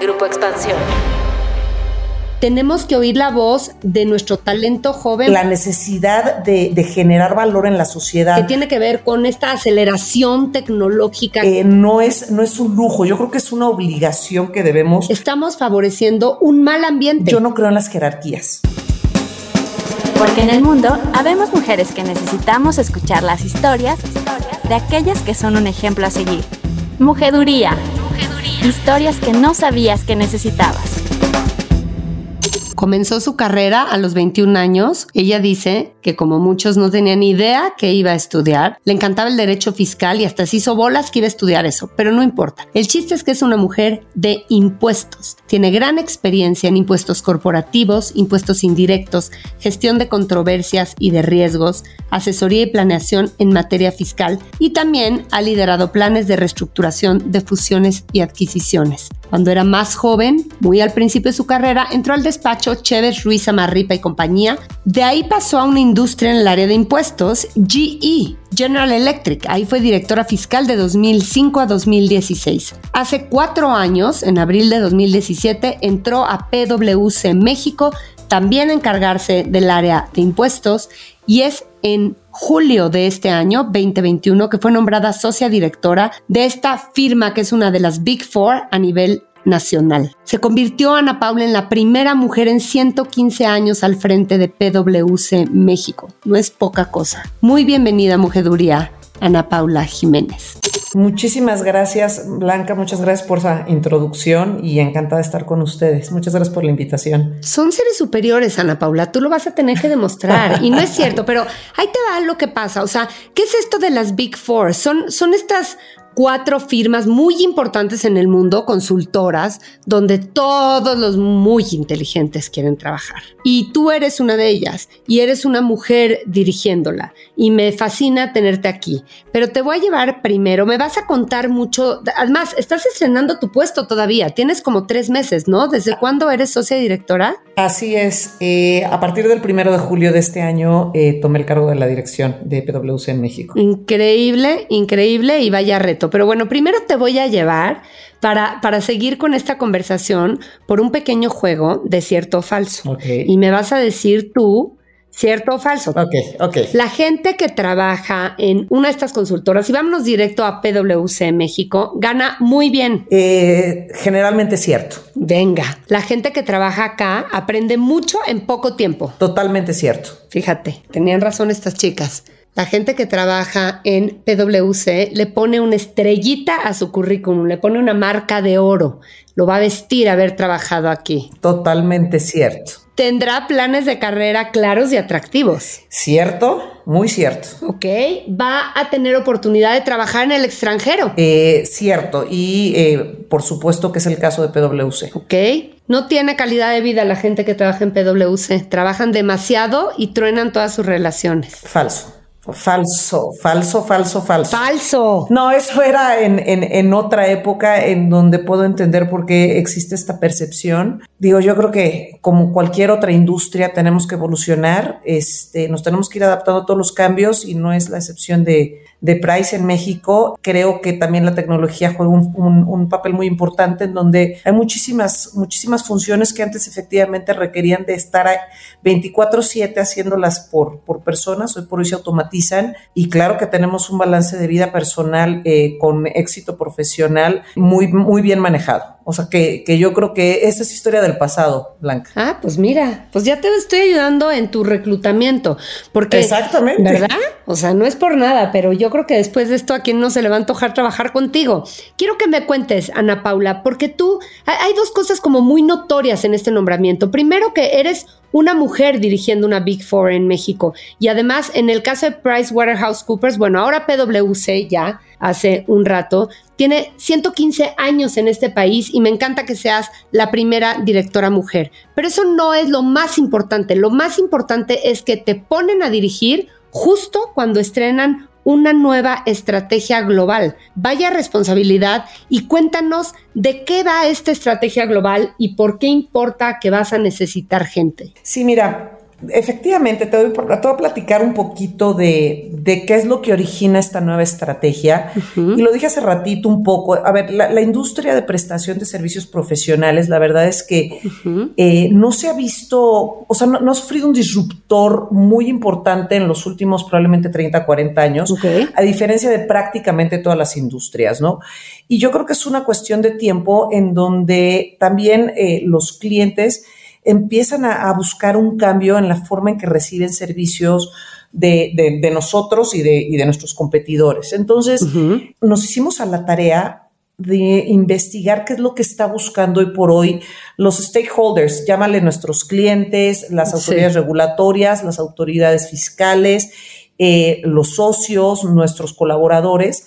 Grupo Expansión. Tenemos que oír la voz de nuestro talento joven. La necesidad de, generar valor en la sociedad. Que tiene que ver con esta aceleración tecnológica. Eh, no, es, no es un lujo, yo creo que es una obligación que debemos. Estamos favoreciendo un mal ambiente. Yo no creo en las jerarquías. Porque en el mundo habemos mujeres que necesitamos escuchar las historias de aquellas que son un ejemplo a seguir. Mujeduría. Historias que no sabías que necesitabas. Comenzó su carrera a los 21 años. Ella dice que como muchos no tenía ni idea que iba a estudiar, le encantaba el derecho fiscal y hasta se hizo bolas que iba a estudiar eso, pero no importa. El chiste es que es una mujer de impuestos. Tiene gran experiencia en impuestos corporativos, impuestos indirectos, gestión de controversias y de riesgos, asesoría y planeación en materia fiscal y también ha liderado planes de reestructuración de fusiones y adquisiciones. Cuando era más joven, muy al principio de su carrera, entró al despacho Chévez Ruiz Amarripa y compañía. De ahí pasó a una industria en el área de impuestos, GE, General Electric. Ahí fue directora fiscal de 2005 a 2016. Hace cuatro años, en abril de 2017, entró a PwC México, también a encargarse del área de impuestos y es en julio de este año, 2021, que fue nombrada socia directora de esta firma que es una de las Big Four a nivel nacional. Se convirtió Ana Paula en la primera mujer en 115 años al frente de PwC México. No es poca cosa. Muy bienvenida, Mujeduría, Ana Paula Jiménez. Muchísimas gracias, Blanca. Muchas gracias por esa introducción y encantada de estar con ustedes. Muchas gracias por la invitación. Son seres superiores, Ana Paula. Tú lo vas a tener que demostrar. y no es cierto, pero ahí te va lo que pasa. O sea, ¿qué es esto de las Big Four? Son, son estas cuatro firmas muy importantes en el mundo, consultoras, donde todos los muy inteligentes quieren trabajar. Y tú eres una de ellas y eres una mujer dirigiéndola. Y me fascina tenerte aquí. Pero te voy a llevar primero, me vas a contar mucho. Además, estás estrenando tu puesto todavía. Tienes como tres meses, ¿no? ¿Desde cuándo eres socia directora? Así es. Eh, a partir del primero de julio de este año eh, tomé el cargo de la dirección de PwC en México. Increíble, increíble y vaya reto. Pero bueno, primero te voy a llevar para, para seguir con esta conversación por un pequeño juego de cierto o falso. Y me vas a decir tú ¿Cierto o falso? Ok, ok. La gente que trabaja en una de estas consultoras, y vámonos directo a PwC México, gana muy bien. Eh, generalmente cierto. Venga, la gente que trabaja acá aprende mucho en poco tiempo. Totalmente cierto. Fíjate, tenían razón estas chicas. La gente que trabaja en PwC le pone una estrellita a su currículum, le pone una marca de oro, lo va a vestir haber trabajado aquí. Totalmente cierto. Tendrá planes de carrera claros y atractivos. Cierto, muy cierto. Ok, va a tener oportunidad de trabajar en el extranjero. Eh, cierto, y eh, por supuesto que es el caso de PwC. Ok, no tiene calidad de vida la gente que trabaja en PwC. Trabajan demasiado y truenan todas sus relaciones. Falso. Falso, falso, falso, falso. Falso. No, eso era en, en, otra época en donde puedo entender por qué existe esta percepción. Digo, yo creo que como cualquier otra industria tenemos que evolucionar, este, nos tenemos que ir adaptando a todos los cambios y no es la excepción de, de Price en México. Creo que también la tecnología juega un, papel muy importante en donde hay muchísimas, muchísimas funciones que antes efectivamente requerían de estar 24/7 haciéndolas por, por personas, hoy por hoy se y claro que tenemos un balance de vida personal eh, con éxito profesional muy, muy bien manejado. O sea, que, que, yo creo que esa es historia del pasado, Blanca. Ah, pues mira, pues ya te estoy ayudando en tu reclutamiento. Porque, Exactamente. ¿Verdad? O sea, no es por nada, pero yo creo que después de esto a quien no se le va a antojar trabajar contigo. Quiero que me cuentes, Ana Paula, porque tú, hay dos cosas como muy notorias en este nombramiento. Primero que eres una mujer dirigiendo una Big Four en México. Y además, en el caso de PricewaterhouseCoopers, bueno, ahora PwC ya hace un rato, tiene 115 años en este país y me encanta que seas la primera directora mujer. Pero eso no es lo más importante. Lo más importante es que te ponen a dirigir justo cuando estrenan una nueva estrategia global. Vaya responsabilidad y cuéntanos de qué va esta estrategia global y por qué importa que vas a necesitar gente. Sí, mira, Efectivamente, te, voy, a platicar un poquito de, qué es lo que origina esta nueva estrategia. Y lo dije hace ratito un poco. A ver, la, industria de prestación de servicios profesionales, la verdad es que eh, no se ha visto, o sea, no, ha sufrido un disruptor muy importante en los últimos probablemente 30, 40 años, a diferencia de prácticamente todas las industrias, ¿no? Y yo creo que es una cuestión de tiempo en donde también eh, los clientes empiezan a, buscar un cambio en la forma en que reciben servicios de, nosotros y de, nuestros competidores. Entonces, nos hicimos a la tarea de investigar qué es lo que está buscando hoy por hoy los stakeholders, llámale nuestros clientes, las autoridades regulatorias, las autoridades fiscales, eh, los socios, nuestros colaboradores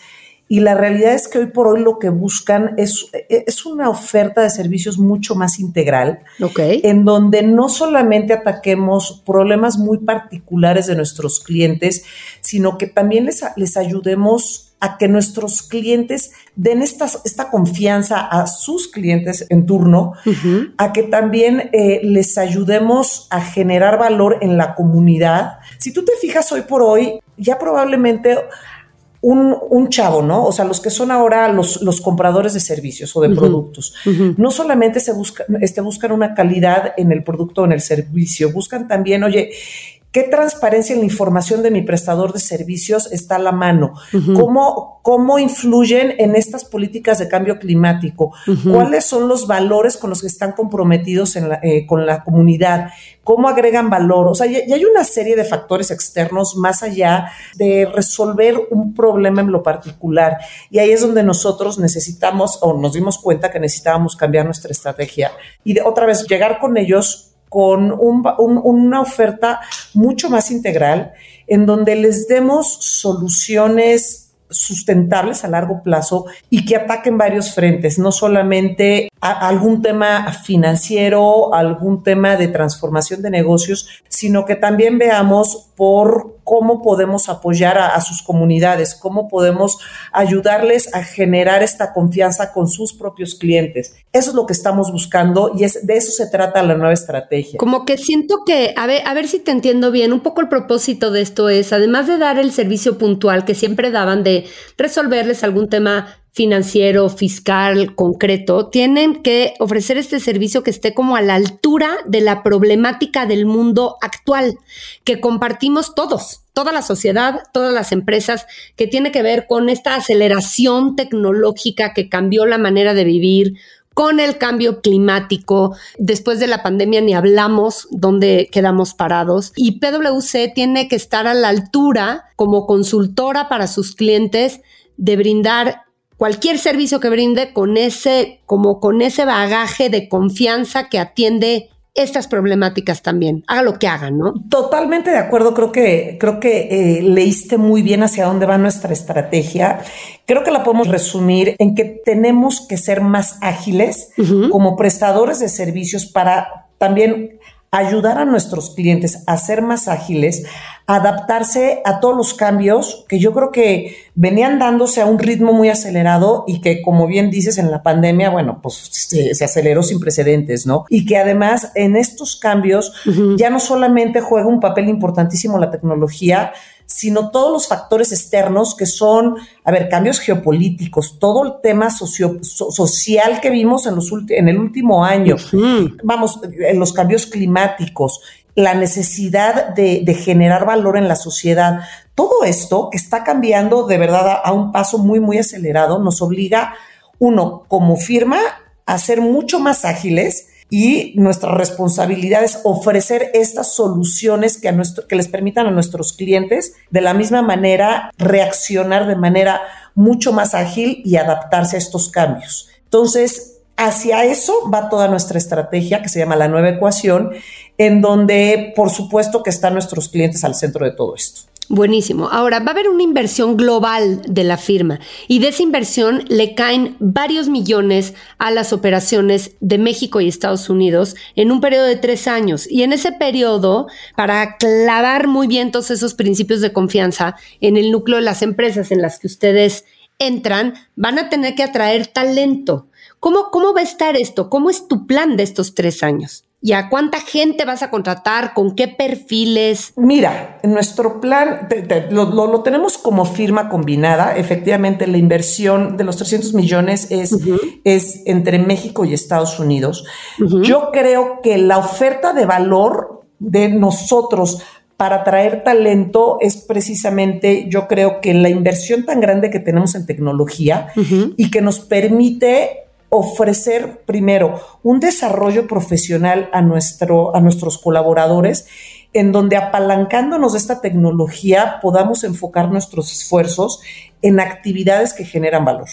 y la realidad es que hoy por hoy lo que buscan es, es una oferta de servicios mucho más integral, en donde no solamente ataquemos problemas muy particulares de nuestros clientes, sino que también les, les ayudemos a que nuestros clientes den esta, esta confianza a sus clientes en turno, a que también eh, les ayudemos a generar valor en la comunidad. Si tú te fijas hoy por hoy, ya probablemente un, chavo, ¿no? O sea, los que son ahora los, los compradores de servicios o de productos, no solamente se busca, este, buscan una calidad en el producto o en el servicio, buscan también, oye, ¿Qué transparencia en la información de mi prestador de servicios está a la mano? ¿Cómo, ¿Cómo influyen en estas políticas de cambio climático? ¿Cuáles son los valores con los que están comprometidos eh, con la comunidad? ¿Cómo agregan valor? O sea, ya, hay una serie de factores externos más allá de resolver un problema en lo particular. Y ahí es donde nosotros necesitamos o nos dimos cuenta que necesitábamos cambiar nuestra estrategia. Y de, otra vez, llegar con ellos con una oferta mucho más integral en donde les demos soluciones sustentables a largo plazo y que ataquen varios frentes, no solamente algún tema financiero, algún tema de transformación de negocios, sino que también veamos por cómo podemos apoyar a, sus comunidades, cómo podemos ayudarles a generar esta confianza con sus propios clientes. Eso es lo que estamos buscando y es de eso se trata la nueva estrategia. Como que siento que, a ver, a ver si te entiendo bien, un poco el propósito de esto es, además de dar el servicio puntual que siempre daban de resolverles algún tema financiero, fiscal, concreto, tienen que ofrecer este servicio que esté como a la altura de la problemática del mundo actual, que compartimos todos, toda la sociedad, todas las empresas, que tiene que ver con esta aceleración tecnológica que cambió la manera de vivir, con el cambio climático. Después de la pandemia ni hablamos dónde quedamos parados. Y PwC tiene que estar a la altura como consultora para sus clientes de brindar cualquier servicio que brinde con ese, como con ese bagaje de confianza que atiende estas problemáticas también, haga lo que hagan, ¿no? Totalmente de acuerdo, creo que, creo que eh, leíste muy bien hacia dónde va nuestra estrategia. Creo que la podemos resumir en que tenemos que ser más ágiles como prestadores de servicios para también ayudar a nuestros clientes a ser más ágiles, adaptarse a todos los cambios que yo creo que venían dándose a un ritmo muy acelerado y que, como bien dices, en la pandemia, bueno, pues se, aceleró sin precedentes, ¿no? Y que además en estos cambios ya no solamente juega un papel importantísimo la tecnología, sino todos los factores externos que son, a ver, cambios geopolíticos, todo el tema social que vimos en, los en el último año, vamos, en los cambios climáticos, la necesidad de, generar valor en la sociedad. Todo esto que está cambiando de verdad a, a un paso muy, muy acelerado nos obliga, uno, como firma, a ser mucho más ágiles, y nuestra responsabilidad es ofrecer estas soluciones que, a nuestro, que les permitan a nuestros clientes de la misma manera reaccionar de manera mucho más ágil y adaptarse a estos cambios. Entonces, hacia eso va toda nuestra estrategia que se llama la nueva ecuación, en donde por supuesto que están nuestros clientes al centro de todo esto. Buenísimo. Ahora, va a haber una inversión global de la firma y de esa inversión le caen varios millones a las operaciones de México y Estados Unidos en un periodo de tres años. Y en ese periodo, para clavar muy bien todos esos principios de confianza en el núcleo de las empresas en las que ustedes entran, van a tener que atraer talento. ¿Cómo, cómo va a estar esto? ¿Cómo es tu plan de estos tres años? ¿Y a cuánta gente vas a contratar? ¿Con qué perfiles? Mira, nuestro plan lo, tenemos como firma combinada. Efectivamente, la inversión de los 300 millones es, es entre México y Estados Unidos. Yo creo que la oferta de valor de nosotros para traer talento es precisamente, yo creo que la inversión tan grande que tenemos en tecnología y que nos permite ofrecer primero un desarrollo profesional a, nuestro, a nuestros colaboradores en donde apalancándonos de esta tecnología podamos enfocar nuestros esfuerzos en actividades que generan valor.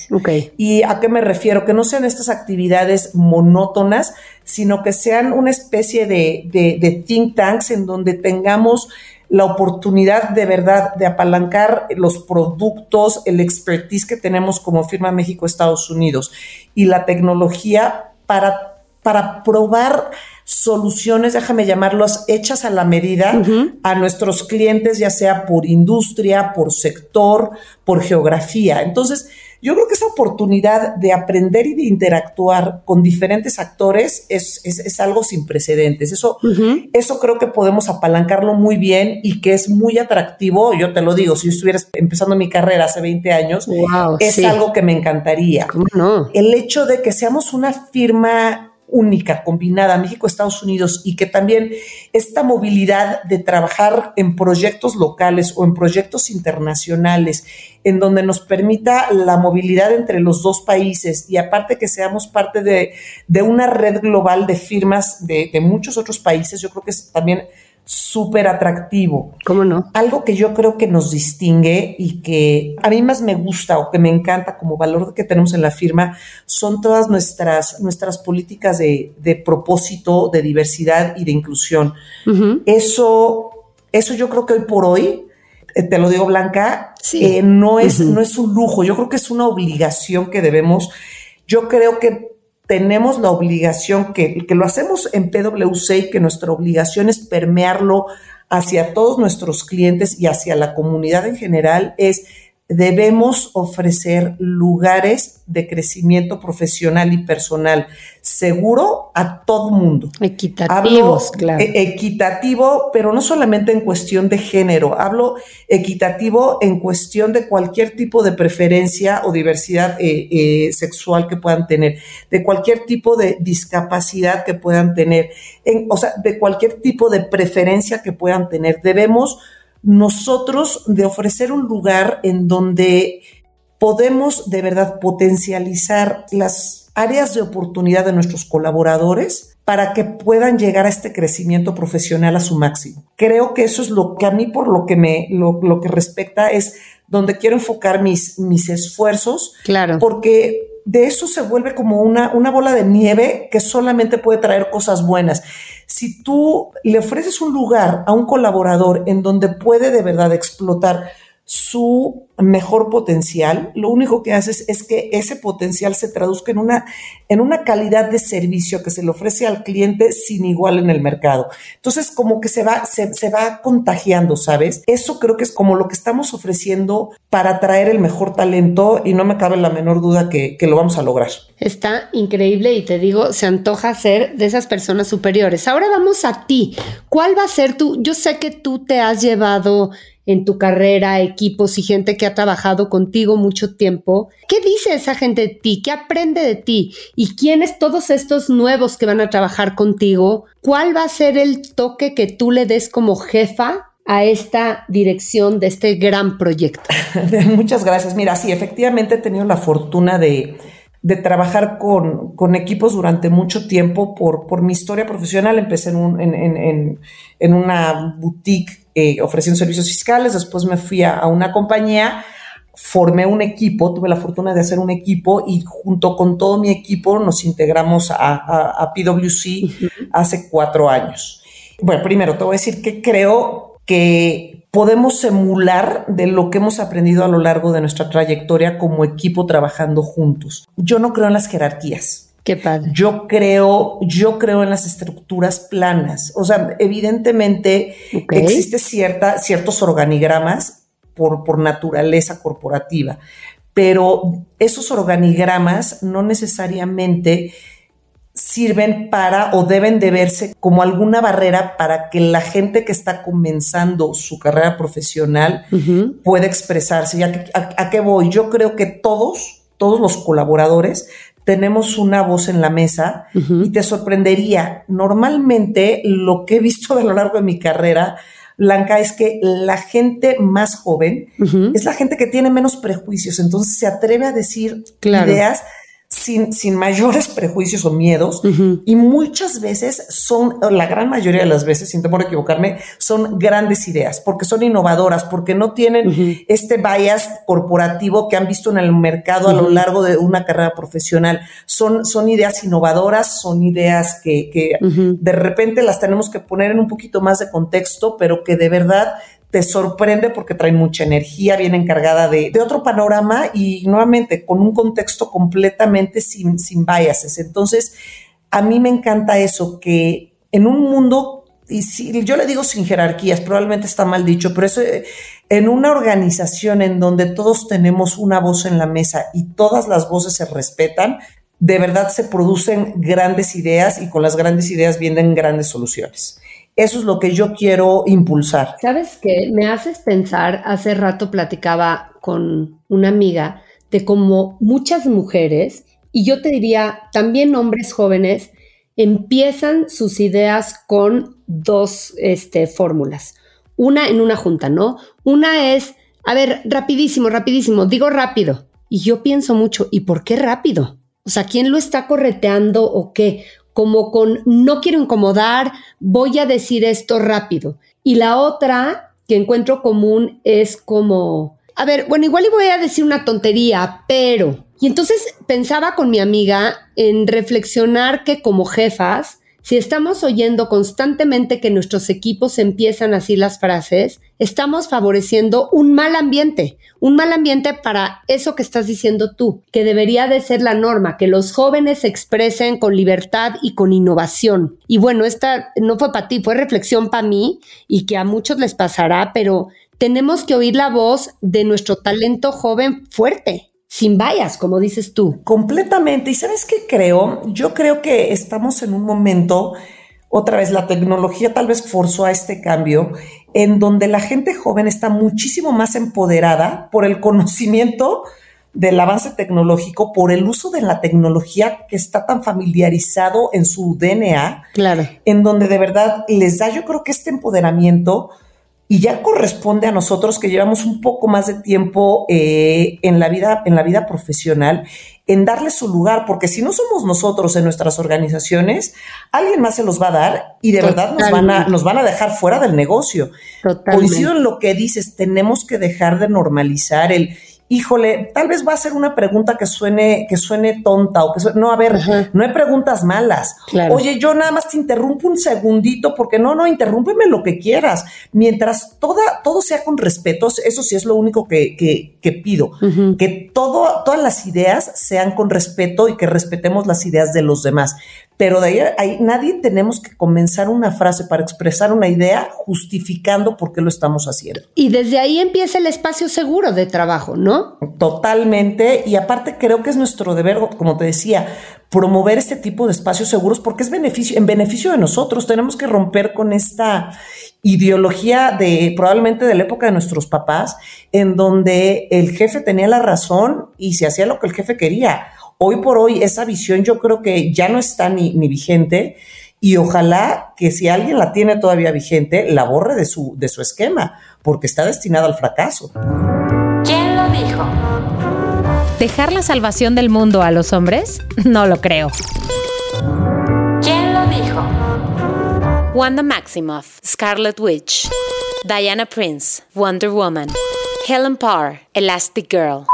¿Y a qué me refiero? Que no sean estas actividades monótonas, sino que sean una especie de, de, de think tanks en donde tengamos la oportunidad de verdad de apalancar los productos, el expertise que tenemos como firma México-Estados Unidos y la tecnología para, para probar soluciones, déjame llamarlos, hechas a la medida a nuestros clientes, ya sea por industria, por sector, por geografía. Entonces, yo creo que esa oportunidad de aprender y de interactuar con diferentes actores es, es, algo sin precedentes. Eso, eso creo que podemos apalancarlo muy bien y que es muy atractivo. Yo te lo digo, si yo estuviera empezando mi carrera hace 20 años, es algo que me encantaría. no? El hecho de que seamos una firma única, combinada, México-Estados Unidos, y que también esta movilidad de trabajar en proyectos locales o en proyectos internacionales, en donde nos permita la movilidad entre los dos países y aparte que seamos parte de, una red global de firmas de, de muchos otros países, yo creo que es también súper atractivo. ¿Cómo no? Algo que yo creo que nos distingue y que a mí más me gusta o que me encanta como valor que tenemos en la firma son todas nuestras, nuestras políticas de, propósito, de diversidad y de inclusión. Eso, eso yo creo que hoy por hoy, eh, te lo digo Blanca, eh, no, es, no es un lujo, yo creo que es una obligación que debemos, yo creo que tenemos la obligación, que, que lo hacemos en PwC y que nuestra obligación es permearlo hacia todos nuestros clientes y hacia la comunidad en general, es debemos ofrecer lugares de crecimiento profesional y personal seguro a todo mundo. Equitativos, claro. E-, equitativo, pero no solamente en cuestión de género, hablo equitativo en cuestión de cualquier tipo de preferencia o diversidad eh, eh, sexual que puedan tener, de cualquier tipo de discapacidad que puedan tener, en, o sea, de cualquier tipo de preferencia que puedan tener. Debemos nosotros de ofrecer un lugar en donde podemos de verdad potencializar las áreas de oportunidad de nuestros colaboradores para que puedan llegar a este crecimiento profesional a su máximo. Creo que eso es lo que a mí por lo que me lo, lo que respecta es donde quiero enfocar mis, mis esfuerzos. Claro. Porque de eso se vuelve como una, una bola de nieve que solamente puede traer cosas buenas. Si tú le ofreces un lugar a un colaborador en donde puede de verdad explotar su mejor potencial, lo único que haces es que ese potencial se traduzca en una, en una calidad de servicio que se le ofrece al cliente sin igual en el mercado. Entonces, como que se va, se, va contagiando, ¿sabes? Eso creo que es como lo que estamos ofreciendo para atraer el mejor talento y no me cabe la menor duda que, que lo vamos a lograr. Está increíble y te digo, se antoja ser de esas personas superiores. Ahora vamos a ti. ¿Cuál va a ser tu? Yo sé que tú te has llevado en tu carrera, equipos y gente que ha trabajado contigo mucho tiempo. ¿Qué dice esa gente de ti? ¿Qué aprende de ti? ¿Y quiénes todos estos nuevos que van a trabajar contigo? ¿Cuál va a ser el toque que tú le des como jefa a esta dirección de este gran proyecto? Muchas gracias. Mira, sí, efectivamente he tenido la fortuna de, trabajar con, equipos durante mucho tiempo por, por mi historia profesional. Empecé en, en, en una boutique eh, ofreciendo servicios fiscales, después me fui a, una compañía, formé un equipo, tuve la fortuna de hacer un equipo y junto con todo mi equipo nos integramos a, PwC hace cuatro años. Bueno, primero te voy a decir que creo que podemos emular de lo que hemos aprendido a lo largo de nuestra trayectoria como equipo trabajando juntos. Yo no creo en las jerarquías. Qué padre. Yo creo, yo creo en las estructuras planas. O sea, evidentemente existe cierta, ciertos organigramas por, por naturaleza corporativa, pero esos organigramas no necesariamente sirven para o deben de verse como alguna barrera para que la gente que está comenzando su carrera profesional pueda expresarse. a, qué voy? Yo creo que todos, todos los colaboradores tenemos una voz en la mesa y te sorprendería. Normalmente lo que he visto a lo largo de mi carrera, Blanca, es que la gente más joven es la gente que tiene menos prejuicios, entonces se atreve a decir ideas sin, sin mayores prejuicios o miedos. Y muchas veces son, la gran mayoría de las veces, sin temor a equivocarme, son grandes ideas porque son innovadoras, porque no tienen este bias corporativo que han visto en el mercado a lo largo de una carrera profesional. Son, son ideas innovadoras, son ideas que, que de repente las tenemos que poner en un poquito más de contexto, pero que de verdad te sorprende porque traen mucha energía, viene encargada de, otro panorama y nuevamente con un contexto completamente sin, sin biases. Entonces, a mí me encanta eso, que en un mundo, y si, yo le digo sin jerarquías, probablemente está mal dicho, pero eso en una organización en donde todos tenemos una voz en la mesa y todas las voces se respetan, de verdad se producen grandes ideas y con las grandes ideas vienen grandes soluciones. Eso es lo que yo quiero impulsar. ¿Sabes qué? Me haces pensar, hace rato platicaba con una amiga de cómo muchas mujeres, y yo te diría también hombres jóvenes, empiezan sus ideas con dos este, fórmulas. Una en una junta, ¿no? Una es, a ver, rapidísimo, rapidísimo, digo rápido. Y yo pienso mucho, ¿y por qué rápido? O sea, ¿quién lo está correteando o qué? Como con no quiero incomodar, voy a decir esto rápido. Y la otra que encuentro común es como, a ver, bueno, igual y voy a decir una tontería, pero... Y entonces pensaba con mi amiga en reflexionar que como jefas, si estamos oyendo constantemente que nuestros equipos empiezan así las frases, estamos favoreciendo un mal ambiente, un mal ambiente para eso que estás diciendo tú, que debería de ser la norma, que los jóvenes se expresen con libertad y con innovación. Y bueno, esta no fue para ti, fue reflexión para mí y que a muchos les pasará, pero tenemos que oír la voz de nuestro talento joven fuerte sin vallas, como dices tú. Completamente. ¿Y sabes qué creo? Yo creo que estamos en un momento, otra vez la tecnología tal vez forzó a este cambio, en donde la gente joven está muchísimo más empoderada por el conocimiento del avance tecnológico, por el uso de la tecnología que está tan familiarizado en su DNA, claro. en donde de verdad les da, yo creo que este empoderamiento y ya corresponde a nosotros que llevamos un poco más de tiempo eh, en, la vida, en la vida profesional, en darle su lugar, porque si no somos nosotros en nuestras organizaciones, alguien más se los va a dar y de verdad nos van, a, nos van a dejar fuera del negocio. Coincido en lo que dices, tenemos que dejar de normalizar el híjole, tal vez va a ser una pregunta que suene, que suene tonta o que suene, no, a ver, no hay preguntas malas. Oye, yo nada más te interrumpo un segundito porque no, no, interrúmpeme lo que quieras. Mientras toda, todo sea con respeto, eso sí es lo único que, que, que pido, que todo, todas las ideas sean con respeto y que respetemos las ideas de los demás pero de ahí, nadie tenemos que comenzar una frase para expresar una idea justificando por qué lo estamos haciendo. Y desde ahí empieza el espacio seguro de trabajo, ¿no? Totalmente. Y aparte creo que es nuestro deber, como te decía, promover este tipo de espacios seguros porque es beneficio, en beneficio de nosotros. Tenemos que romper con esta ideología de probablemente de la época de nuestros papás, en donde el jefe tenía la razón y se hacía lo que el jefe quería hoy por hoy esa visión yo creo que ya no está ni, vigente y ojalá que si alguien la tiene todavía vigente, la borre de su, de su esquema, porque está destinada al fracaso. ¿Quién lo dijo? ¿Dejar la salvación del mundo a los hombres? No lo creo. ¿Quién lo dijo? Wanda Maximoff, Scarlet Witch, Diana Prince, Wonder Woman, Helen Parr, Elastic Girl.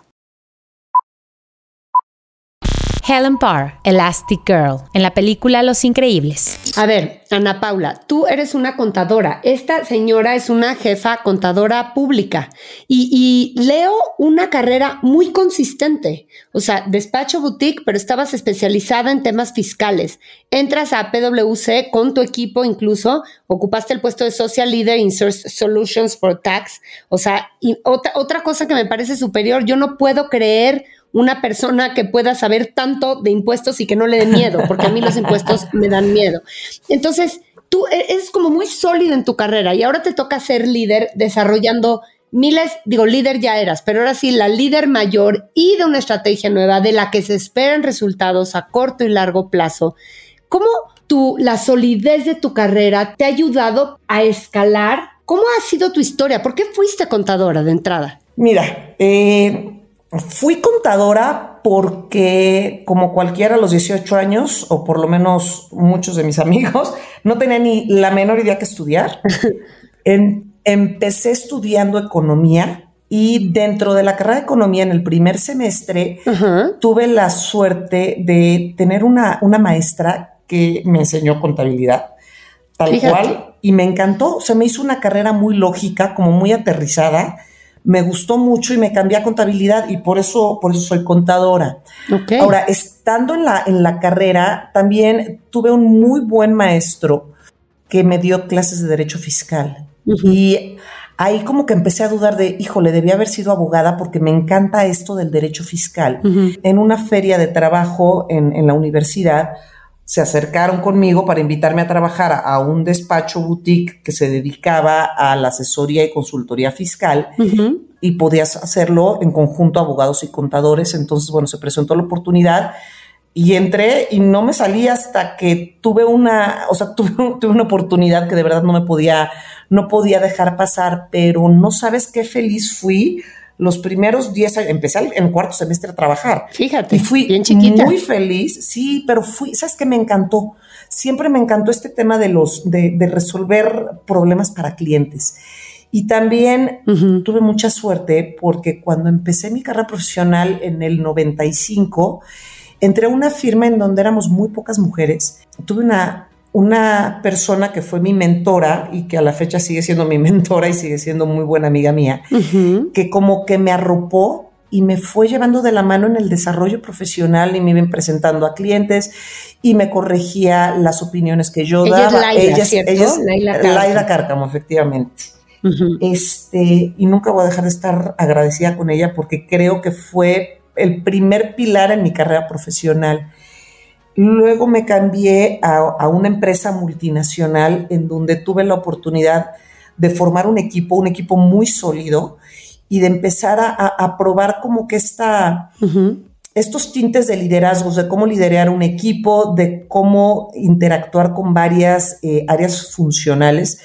Helen Parr, Elastic Girl, en la película Los Increíbles. A ver, Ana Paula, tú eres una contadora. Esta señora es una jefa contadora pública y, leo una carrera muy consistente. O sea, despacho boutique, pero estabas especializada en temas fiscales. Entras a PwC con tu equipo incluso, ocupaste el puesto de Social Leader in Solutions for Tax. O sea, otra, otra cosa que me parece superior, yo no puedo creer una persona que pueda saber tanto de impuestos y que no le dé miedo, porque a mí los impuestos me dan miedo. Entonces, tú eres como muy sólido en tu carrera y ahora te toca ser líder desarrollando miles, digo, líder ya eras, pero ahora sí, la líder mayor y de una estrategia nueva de la que se esperan resultados a corto y largo plazo. ¿Cómo tu, la solidez de tu carrera te ha ayudado a escalar? ¿Cómo ha sido tu historia? ¿Por qué fuiste contadora de entrada? Mira, eh, fui contadora porque como cualquiera a los 18 años, o por lo menos muchos de mis amigos, no tenía ni la menor idea que estudiar. empecé estudiando economía y dentro de la carrera de economía en el primer semestre tuve la suerte de tener una, una maestra que me enseñó contabilidad, tal cual, y me encantó. Se me hizo una carrera muy lógica, como muy aterrizada me gustó mucho y me cambié a contabilidad y por eso, por eso soy contadora. Ahora, estando en la, en la carrera, también tuve un muy buen maestro que me dio clases de derecho fiscal. Y ahí como que empecé a dudar de, híjole, debía haber sido abogada porque me encanta esto del derecho fiscal. En una feria de trabajo en, en la universidad, se acercaron conmigo para invitarme a trabajar a, un despacho boutique que se dedicaba a la asesoría y consultoría fiscal y podías hacerlo en conjunto abogados y contadores. Entonces, bueno, se presentó la oportunidad y entré y no me salí hasta que tuve una, o sea, tuve, tuve, una oportunidad que de verdad no me podía, no podía dejar pasar, pero no sabes qué feliz fui los primeros 10 años, empecé en cuarto semestre a trabajar. Fíjate. Y fui muy feliz, sí, pero fui, ¿sabes qué me encantó? Siempre me encantó este tema de los, de, resolver problemas para clientes. Y también tuve mucha suerte porque cuando empecé mi carrera profesional en el 95, entré a una firma en donde éramos muy pocas mujeres. Tuve una una persona que fue mi mentora y que a la fecha sigue siendo mi mentora y sigue siendo muy buena amiga mía, que como que me arropó y me fue llevando de la mano en el desarrollo profesional y me iban presentando a clientes y me corregía las opiniones que yo ella daba. Es. Ella es Laida Cárcamo. efectivamente. este, y nunca voy a dejar de estar agradecida con ella porque creo que fue el primer pilar en mi carrera profesional Luego me cambié a, una empresa multinacional en donde tuve la oportunidad de formar un equipo, un equipo muy sólido y de empezar a, probar como que esta, estos tintes de liderazgos, de cómo liderar un equipo, de cómo interactuar con varias eh, áreas funcionales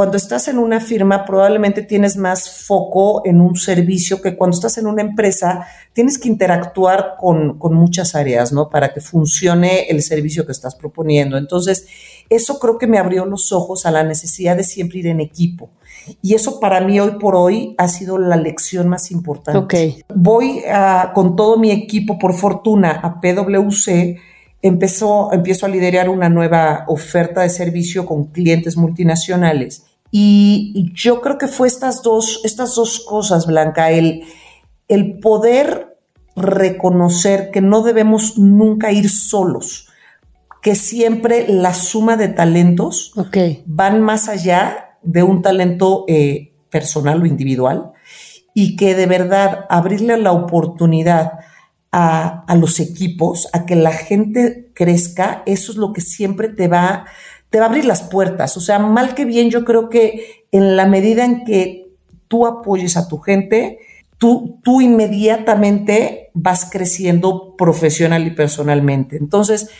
cuando estás en una firma probablemente tienes más foco en un servicio que cuando estás en una empresa tienes que interactuar con, muchas áreas, ¿no? Para que funcione el servicio que estás proponiendo. Entonces, eso creo que me abrió los ojos a la necesidad de siempre ir en equipo. Y eso para mí hoy por hoy ha sido la lección más importante. Voy con todo mi equipo, por fortuna, a PwC. Empezó, empiezo a liderar una nueva oferta de servicio con clientes multinacionales y yo creo que fue estas dos, estas dos cosas, Blanca, el, el poder reconocer que no debemos nunca ir solos, que siempre la suma de talentos van más allá de un talento eh, personal o individual y que de verdad abrirle la oportunidad a, a, los equipos, a que la gente crezca, eso es lo que siempre te va, te va a abrir las puertas. O sea, mal que bien, yo creo que en la medida en que tú apoyes a tu gente, tú, tú inmediatamente vas creciendo profesional y personalmente. Entonces,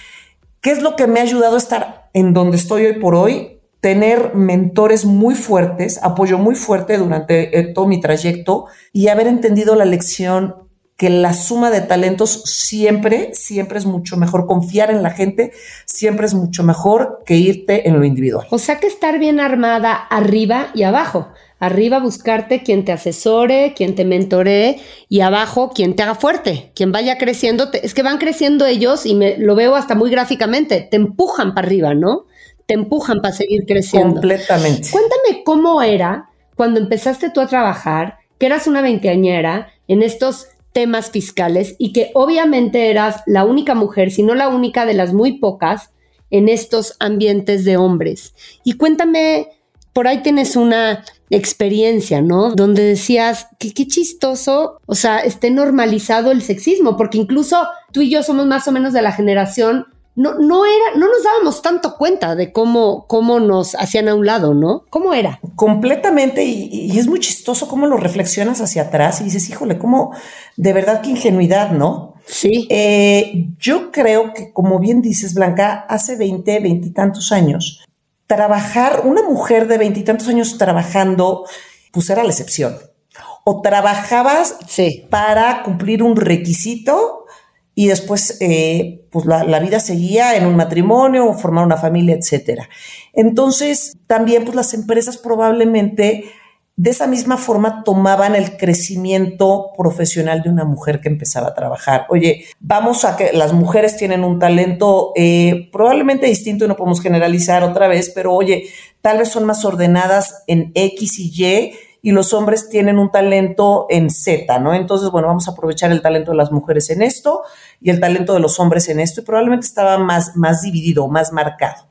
¿qué es lo que me ha ayudado a estar en donde estoy hoy por hoy? Tener mentores muy fuertes, apoyo muy fuerte durante eh, todo mi trayecto y haber entendido la lección que la suma de talentos siempre, siempre es mucho mejor. Confiar en la gente siempre es mucho mejor que irte en lo individual. O sea que estar bien armada arriba y abajo. Arriba buscarte quien te asesore, quien te mentoree y abajo quien te haga fuerte, quien vaya creciendo. es que van creciendo ellos y me lo veo hasta muy gráficamente. Te empujan para arriba, ¿no? Te empujan para seguir creciendo. Completamente. Cuéntame cómo era cuando empezaste tú a trabajar, que eras una veinteañera en estos temas fiscales y que obviamente eras la única mujer, si no la única de las muy pocas, en estos ambientes de hombres. Y cuéntame por ahí tienes una experiencia, ¿no? Donde decías que qué chistoso, o sea, esté normalizado el sexismo, porque incluso tú y yo somos más o menos de la generación no, no era, no nos dábamos tanto cuenta de cómo, cómo nos hacían a un lado, ¿no? ¿Cómo era? Completamente, y, es muy chistoso cómo lo reflexionas hacia atrás y dices, híjole, cómo de verdad qué ingenuidad, ¿no? Sí. Eh, yo creo que, como bien dices, Blanca, hace 20, 20 y tantos años, trabajar, una mujer de veintitantos años trabajando, pues era la excepción. O trabajabas para cumplir un requisito y después eh, pues la, vida seguía en un matrimonio o formar una familia, etcétera. Entonces, también pues las empresas probablemente de esa misma forma tomaban el crecimiento profesional de una mujer que empezaba a trabajar. Oye, vamos a que las mujeres tienen un talento eh, probablemente distinto y no podemos generalizar otra vez, pero oye, tal vez son más ordenadas en X y Y y los hombres tienen un talento en Z, ¿no? Entonces, bueno, vamos a aprovechar el talento de las mujeres en esto y el talento de los hombres en esto y probablemente estaba más, más dividido, más marcado.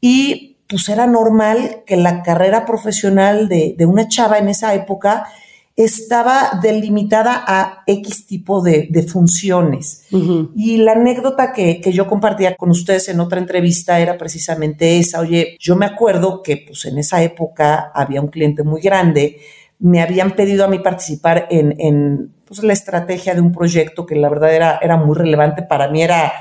Y pues era normal que la carrera profesional de, una chava en esa época estaba delimitada a X tipo de, funciones. Y la anécdota que, que, yo compartía con ustedes en otra entrevista era precisamente esa. Oye, yo me acuerdo que pues en esa época había un cliente muy grande, me habían pedido a mí participar en, en pues, la estrategia de un proyecto que la verdad era, era muy relevante. Para mí era,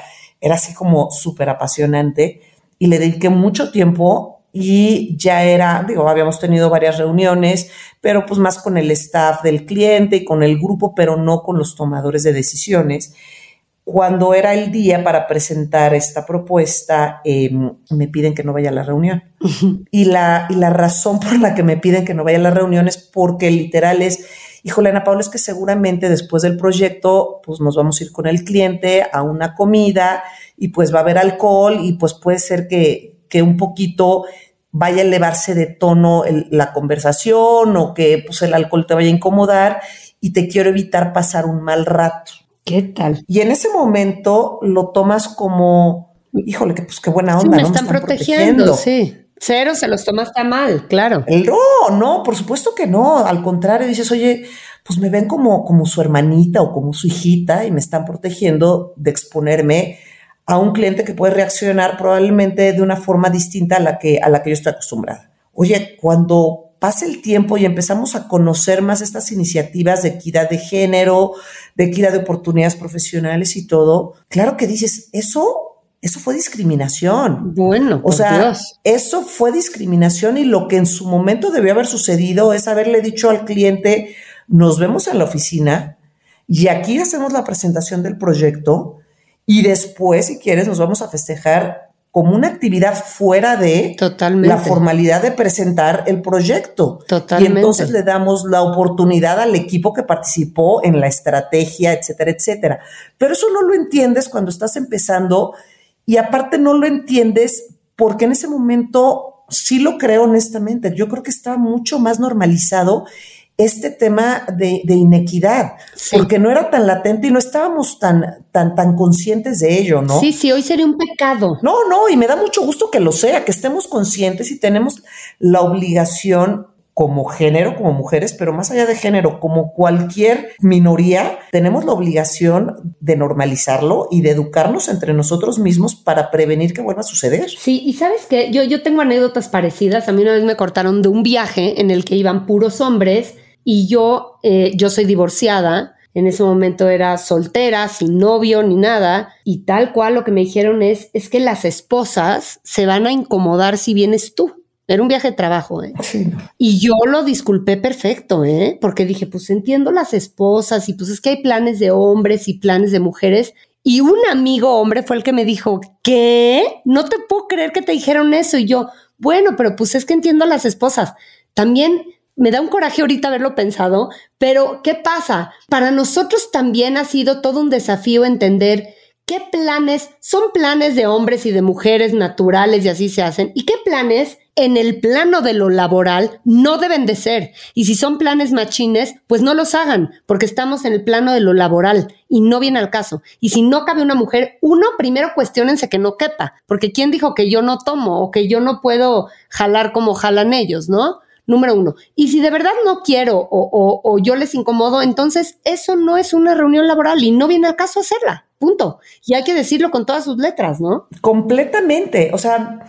era así como súper apasionante y le dediqué mucho tiempo y ya era, digo, habíamos tenido varias reuniones, pero pues más con el staff del cliente y con el grupo, pero no con los tomadores de decisiones. Cuando era el día para presentar esta propuesta, em, me piden que no vaya a la reunión. y, la, y la razón por la que me piden que no vaya a la reunión es porque literal es, híjole, Ana Paula, es que seguramente después del proyecto, pues nos vamos a ir con el cliente a una comida y pues va a haber alcohol y pues puede ser que, que un poquito vaya a elevarse de tono la conversación o que pues, el alcohol te vaya a incomodar y te quiero evitar pasar un mal rato. ¿Qué tal? Y en ese momento lo tomas como, híjole, que pues qué buena onda. me, están protegiendo, sí. Cero se los tomaste mal, claro. No, no, por supuesto que no. Al contrario, dices, oye, pues me ven como, como su hermanita o como su hijita y me están protegiendo de exponerme a un cliente que puede reaccionar probablemente de una forma distinta a la que, a la que yo estoy acostumbrada. Oye, cuando pasa el tiempo y empezamos a conocer más estas iniciativas de equidad de género, de equidad de oportunidades profesionales y todo, claro que dices, eso, eso fue discriminación. Bueno, o sea, eso fue discriminación y lo que en su momento debió haber sucedido es haberle dicho al cliente, nos vemos en la oficina y aquí hacemos la presentación del proyecto y después, si quieres, nos vamos a festejar como una actividad fuera de la formalidad de presentar el proyecto. Totalmente. Y entonces le damos la oportunidad al equipo que participó en la estrategia, etcétera, etcétera. Pero eso no lo entiendes cuando estás empezando y aparte no lo entiendes porque en ese momento sí lo creo honestamente. Yo creo que está mucho más normalizado este tema de, inequidad, porque no era tan latente y no estábamos tan, tan, tan conscientes de ello, ¿no? Sí, sí, hoy sería un pecado. No, no, y me da mucho gusto que lo sea, que estemos conscientes y tenemos la obligación como género, como mujeres, pero más allá de género, como cualquier minoría, tenemos la obligación de normalizarlo y de educarnos entre nosotros mismos para prevenir que vuelva a suceder. Sí, y sabes que yo, yo tengo anécdotas parecidas. A mí una vez me cortaron de un viaje en el que iban puros hombres y yo, eh, yo soy divorciada, en ese momento era soltera, sin novio ni nada, y tal cual lo que me dijeron es, es que las esposas se van a incomodar si vienes tú. Era un viaje de trabajo, ¿eh? Y yo lo disculpé perfecto, ¿eh? Porque dije, pues entiendo las esposas y pues es que hay planes de hombres y planes de mujeres. Y un amigo hombre fue el que me dijo, ¿qué? No te puedo creer que te dijeron eso. Y yo, bueno, pero pues es que entiendo las esposas. También me da un coraje ahorita haberlo pensado, pero ¿qué pasa? Para nosotros también ha sido todo un desafío entender qué planes son planes de hombres y de mujeres naturales y así se hacen y qué planes en el plano de lo laboral no deben de ser. Y si son planes machines, pues no los hagan, porque estamos en el plano de lo laboral y no viene al caso. Y si no cabe una mujer, uno, primero cuestionense que no quepa, porque ¿quién dijo que yo no tomo o que yo no puedo jalar como jalan ellos, no? Número uno. Y si de verdad no quiero o, yo les incomodo, entonces eso no es una reunión laboral y no viene al caso hacerla. Punto. Y hay que decirlo con todas sus letras, ¿no? Completamente. O sea,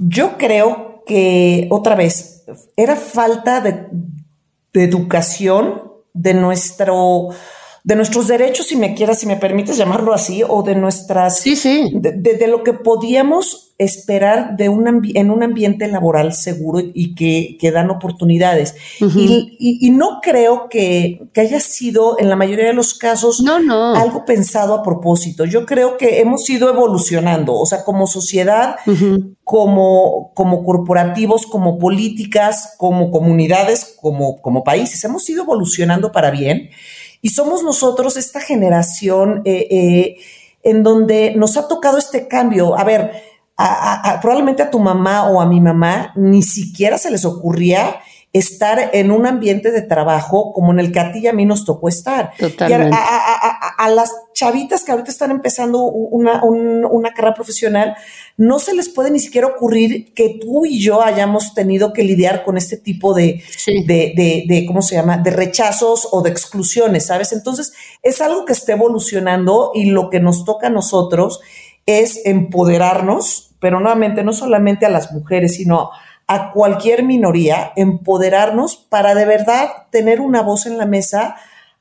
yo creo que otra vez era falta de, educación de nuestro de nuestros derechos, si me quieras, si me permites llamarlo así, o de nuestras, sí, sí. De, lo que podíamos esperar de un en un ambiente laboral seguro y que, que dan oportunidades. y, no creo que, haya sido, en la mayoría de los casos, no, no. algo pensado a propósito. Yo creo que hemos ido evolucionando, o sea, como sociedad, como, como corporativos, como políticas, como comunidades, como, como países, hemos ido evolucionando para bien. Y somos nosotros esta generación eh, eh, en donde nos ha tocado este cambio. A ver, probablemente a tu mamá o a mi mamá ni siquiera se les ocurría estar en un ambiente de trabajo como en el que a ti y a mí nos tocó estar. Totalmente. a, las chavitas que ahorita están empezando una, una, carrera profesional, no se les puede ni siquiera ocurrir que tú y yo hayamos tenido que lidiar con este tipo de, de, de, ¿cómo se llama?, de rechazos o de exclusiones, ¿sabes? Entonces, es algo que está evolucionando y lo que nos toca a nosotros es empoderarnos, pero nuevamente no solamente a las mujeres, sino a cualquier minoría, empoderarnos para de verdad tener una voz en la mesa,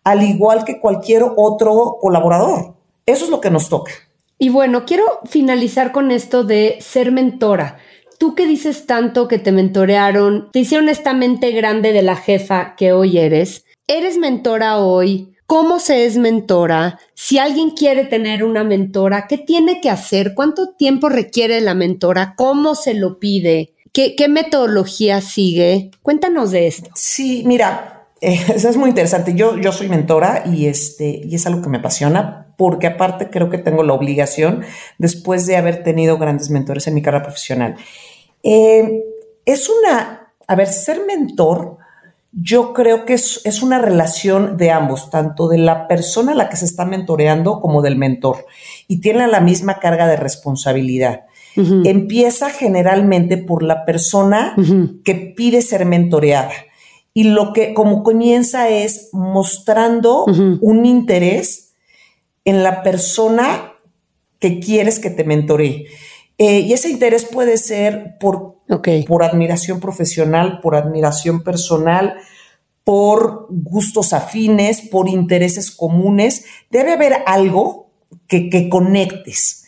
al igual que cualquier otro colaborador. Eso es lo que nos toca. Y bueno, quiero finalizar con esto de ser mentora. Tú que dices tanto que te mentorearon, te hicieron esta mente grande de la jefa que hoy eres. ¿Eres mentora hoy? ¿Cómo se es mentora? Si alguien quiere tener una mentora, ¿qué tiene que hacer? ¿Cuánto tiempo requiere la mentora? ¿Cómo se lo pide? ¿Qué, metodología sigue? Cuéntanos de esto. Sí, mira, eh, eso es muy interesante. Yo, yo soy mentora y, este, y es algo que me apasiona porque aparte creo que tengo la obligación después de haber tenido grandes mentores en mi carrera profesional. Eh, es una, a ver, ser mentor, yo creo que es, es, una relación de ambos, tanto de la persona a la que se está mentoreando como del mentor, y tiene la misma carga de responsabilidad empieza generalmente por la persona que pide ser mentoreada. Y lo que como comienza es mostrando un interés en la persona que quieres que te mentoree. Eh, y ese interés puede ser por, por admiración profesional, por admiración personal, por gustos afines, por intereses comunes. Debe haber algo que, que conectes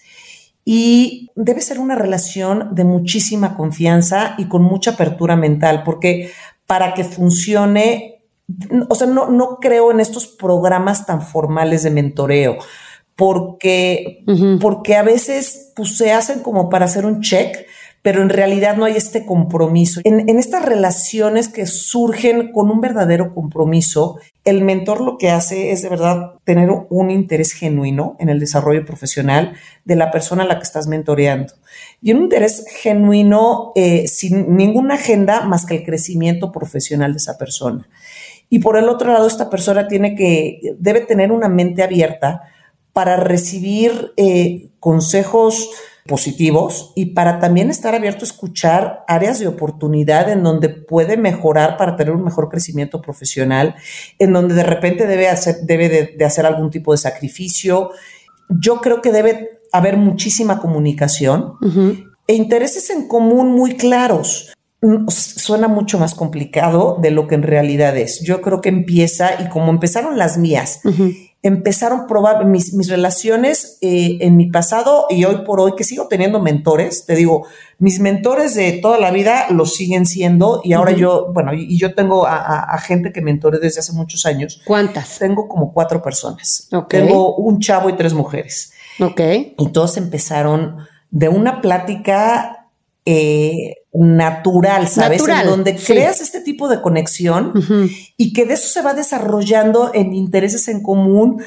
y debe ser una relación de muchísima confianza y con mucha apertura mental, porque para que funcione, o sea, no, no creo en estos programas tan formales de mentoreo, porque, porque a veces pues, se hacen como para hacer un check, pero en realidad no hay este compromiso. En, estas relaciones que surgen con un verdadero compromiso, el mentor lo que hace es de verdad tener un interés genuino en el desarrollo profesional de la persona a la que estás mentoreando. Y un interés genuino eh, sin ninguna agenda más que el crecimiento profesional de esa persona. Y por el otro lado, esta persona tiene que, debe tener una mente abierta para recibir eh, consejos, positivos y para también estar abierto a escuchar áreas de oportunidad en donde puede mejorar para tener un mejor crecimiento profesional, en donde de repente debe hacer, debe de, hacer algún tipo de sacrificio. Yo creo que debe haber muchísima comunicación e intereses en común muy claros. Mm, suena mucho más complicado de lo que en realidad es. Yo creo que empieza y como empezaron las mías empezaron a probar mis, mis relaciones eh, en mi pasado y hoy por hoy, que sigo teniendo mentores, te digo, mis mentores de toda la vida lo siguen siendo y ahora yo, bueno, y, yo tengo a, gente que mentore desde hace muchos años. ¿Cuántas? Tengo como cuatro personas. Tengo un chavo y tres mujeres. Ok. Y todos empezaron de una plática eh, natural, ¿sabes? en donde creas este tipo de conexión y que de eso se va desarrollando en intereses en común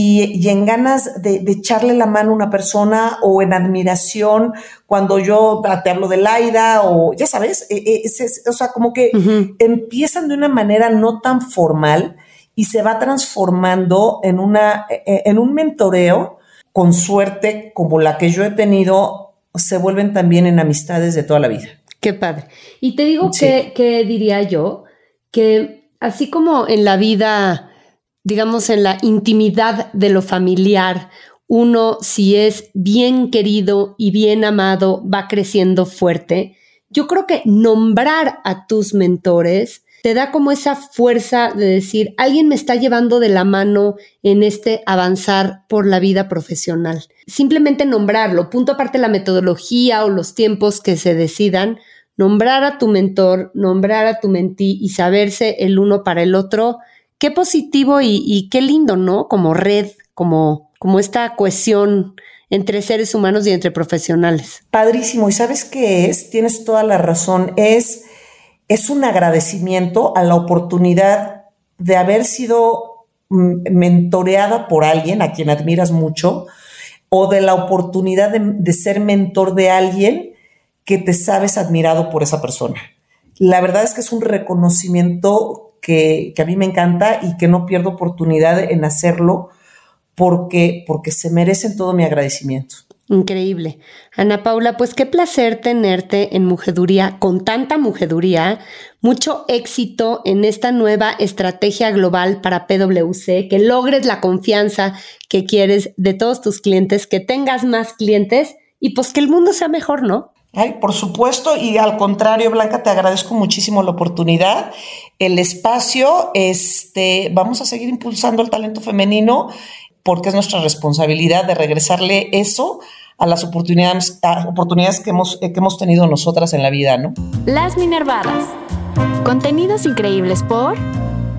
y, en ganas de, echarle la mano a una persona o en admiración cuando yo te hablo de Laida o ya sabes, eh, eh, o sea, como que empiezan de una manera no tan formal y se va transformando en, una, eh, en un mentoreo con suerte como la que yo he tenido, se vuelven también en amistades de toda la vida. Qué padre. Y te digo que, que diría yo que así como en la vida digamos, en la intimidad de lo familiar, uno, si es bien querido y bien amado, va creciendo fuerte. Yo creo que nombrar a tus mentores te da como esa fuerza de decir, alguien me está llevando de la mano en este avanzar por la vida profesional. Simplemente nombrarlo, punto aparte la metodología o los tiempos que se decidan, nombrar a tu mentor, nombrar a tu mentí y saberse el uno para el otro, qué positivo y, qué lindo, ¿no? Como red, como, como esta cohesión entre seres humanos y entre profesionales. Padrísimo. ¿Y sabes qué es? Tienes toda la razón. Es, es un agradecimiento a la oportunidad de haber sido mm, mentoreada por alguien a quien admiras mucho o de la oportunidad de, ser mentor de alguien que te sabes admirado por esa persona. La verdad es que es un reconocimiento que, a mí me encanta y que no pierdo oportunidad en hacerlo porque, porque se merecen todo mi agradecimiento. Increíble. Ana Paula, pues qué placer tenerte en Mujeduría, con tanta mujeduría, mucho éxito en esta nueva estrategia global para PwC, que logres la confianza que quieres de todos tus clientes, que tengas más clientes y pues que el mundo sea mejor, ¿no? Ay, por supuesto, y al contrario, Blanca, te agradezco muchísimo la oportunidad, el espacio. Este, vamos a seguir impulsando el talento femenino porque es nuestra responsabilidad de regresarle eso a las oportunidades, oportunidades que, hemos, que hemos tenido nosotras en la vida, ¿no? Las Minervadas. Contenidos increíbles por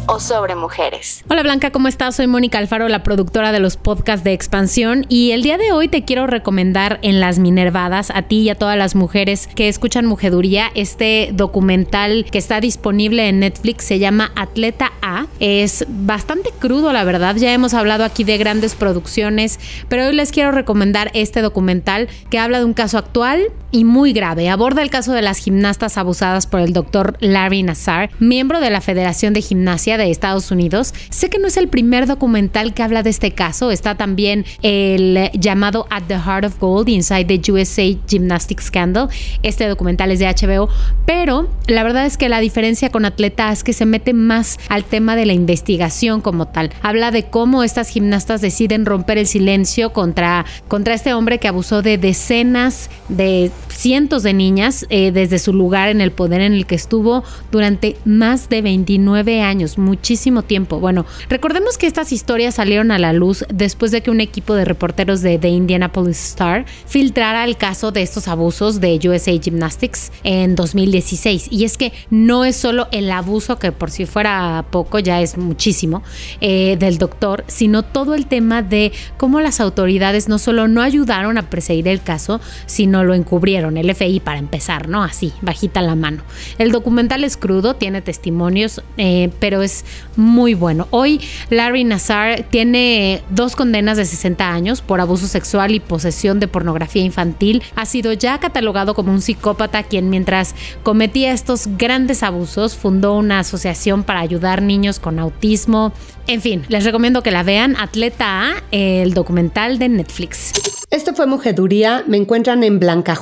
o sobre mujeres. Hola Blanca, ¿cómo estás? Soy Mónica Alfaro, la productora de los podcasts de expansión y el día de hoy te quiero recomendar en Las Minervadas a ti y a todas las mujeres que escuchan Mujeduría este documental que está disponible en Netflix, se llama Atleta A. Es bastante crudo, la verdad, ya hemos hablado aquí de grandes producciones, pero hoy les quiero recomendar este documental que habla de un caso actual y muy grave. Aborda el caso de las gimnastas abusadas por el doctor Larry Nassar, miembro de la Federación de Gimnasia de Estados Unidos. Sé que no es el primer documental que habla de este caso, está también el llamado At the Heart of Gold Inside the USA Gymnastics Scandal. Este documental es de HBO, pero la verdad es que la diferencia con Atleta es que se mete más al tema de la investigación como tal. Habla de cómo estas gimnastas deciden romper el silencio contra, contra este hombre que abusó de decenas de cientos de niñas eh, desde su lugar en el poder en el que estuvo durante más de 29 años, muchísimo tiempo. Bueno, recordemos que estas historias salieron a la luz después de que un equipo de reporteros de The Indianapolis Star filtrara el caso de estos abusos de USA Gymnastics en 2016. Y es que no es solo el abuso, que por si fuera poco ya es muchísimo, eh, del doctor, sino todo el tema de cómo las autoridades no solo no ayudaron a perseguir el caso, sino lo encubrieron, el FI para empezar, ¿no? Así, bajita la mano. El documental es crudo, tiene testimonios, eh, pero es muy bueno. Hoy Larry Nassar tiene dos condenas de 60 años por abuso sexual y posesión de pornografía infantil. Ha sido ya catalogado como un psicópata quien mientras cometía estos grandes abusos fundó una asociación para ayudar niños con autismo. En fin, les recomiendo que la vean, Atleta A, el documental de Netflix. Esto fue Mujeduría. Me encuentran en Blanca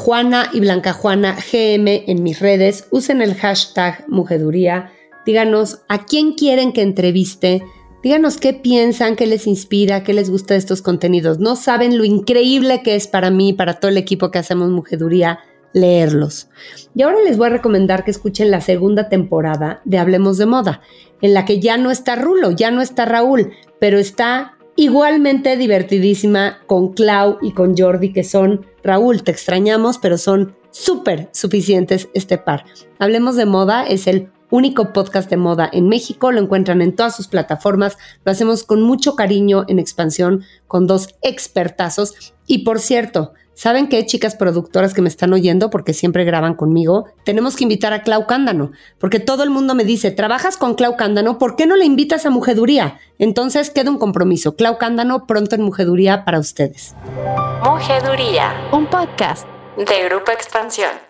Y Blanca Juana GM en mis redes. Usen el hashtag Mujeduría díganos a quién quieren que entreviste, díganos qué piensan, qué les inspira, qué les gusta de estos contenidos. No saben lo increíble que es para mí, para todo el equipo que hacemos Mujeduría, leerlos. Y ahora les voy a recomendar que escuchen la segunda temporada de Hablemos de Moda, en la que ya no está Rulo, ya no está Raúl, pero está igualmente divertidísima con Clau y con Jordi, que son, Raúl, te extrañamos, pero son súper suficientes este par. Hablemos de Moda es el único podcast de moda en México. Lo encuentran en todas sus plataformas. Lo hacemos con mucho cariño en expansión con dos expertazos. Y por cierto, ¿Saben qué, chicas productoras que me están oyendo porque siempre graban conmigo? Tenemos que invitar a Clau Cándano, porque todo el mundo me dice, ¿trabajas con Clau Cándano? ¿Por qué no le invitas a Mujeduría? Entonces queda un compromiso. Clau Cándano pronto en Mujeduría para ustedes. Mujeduría, un podcast de Grupo Expansión.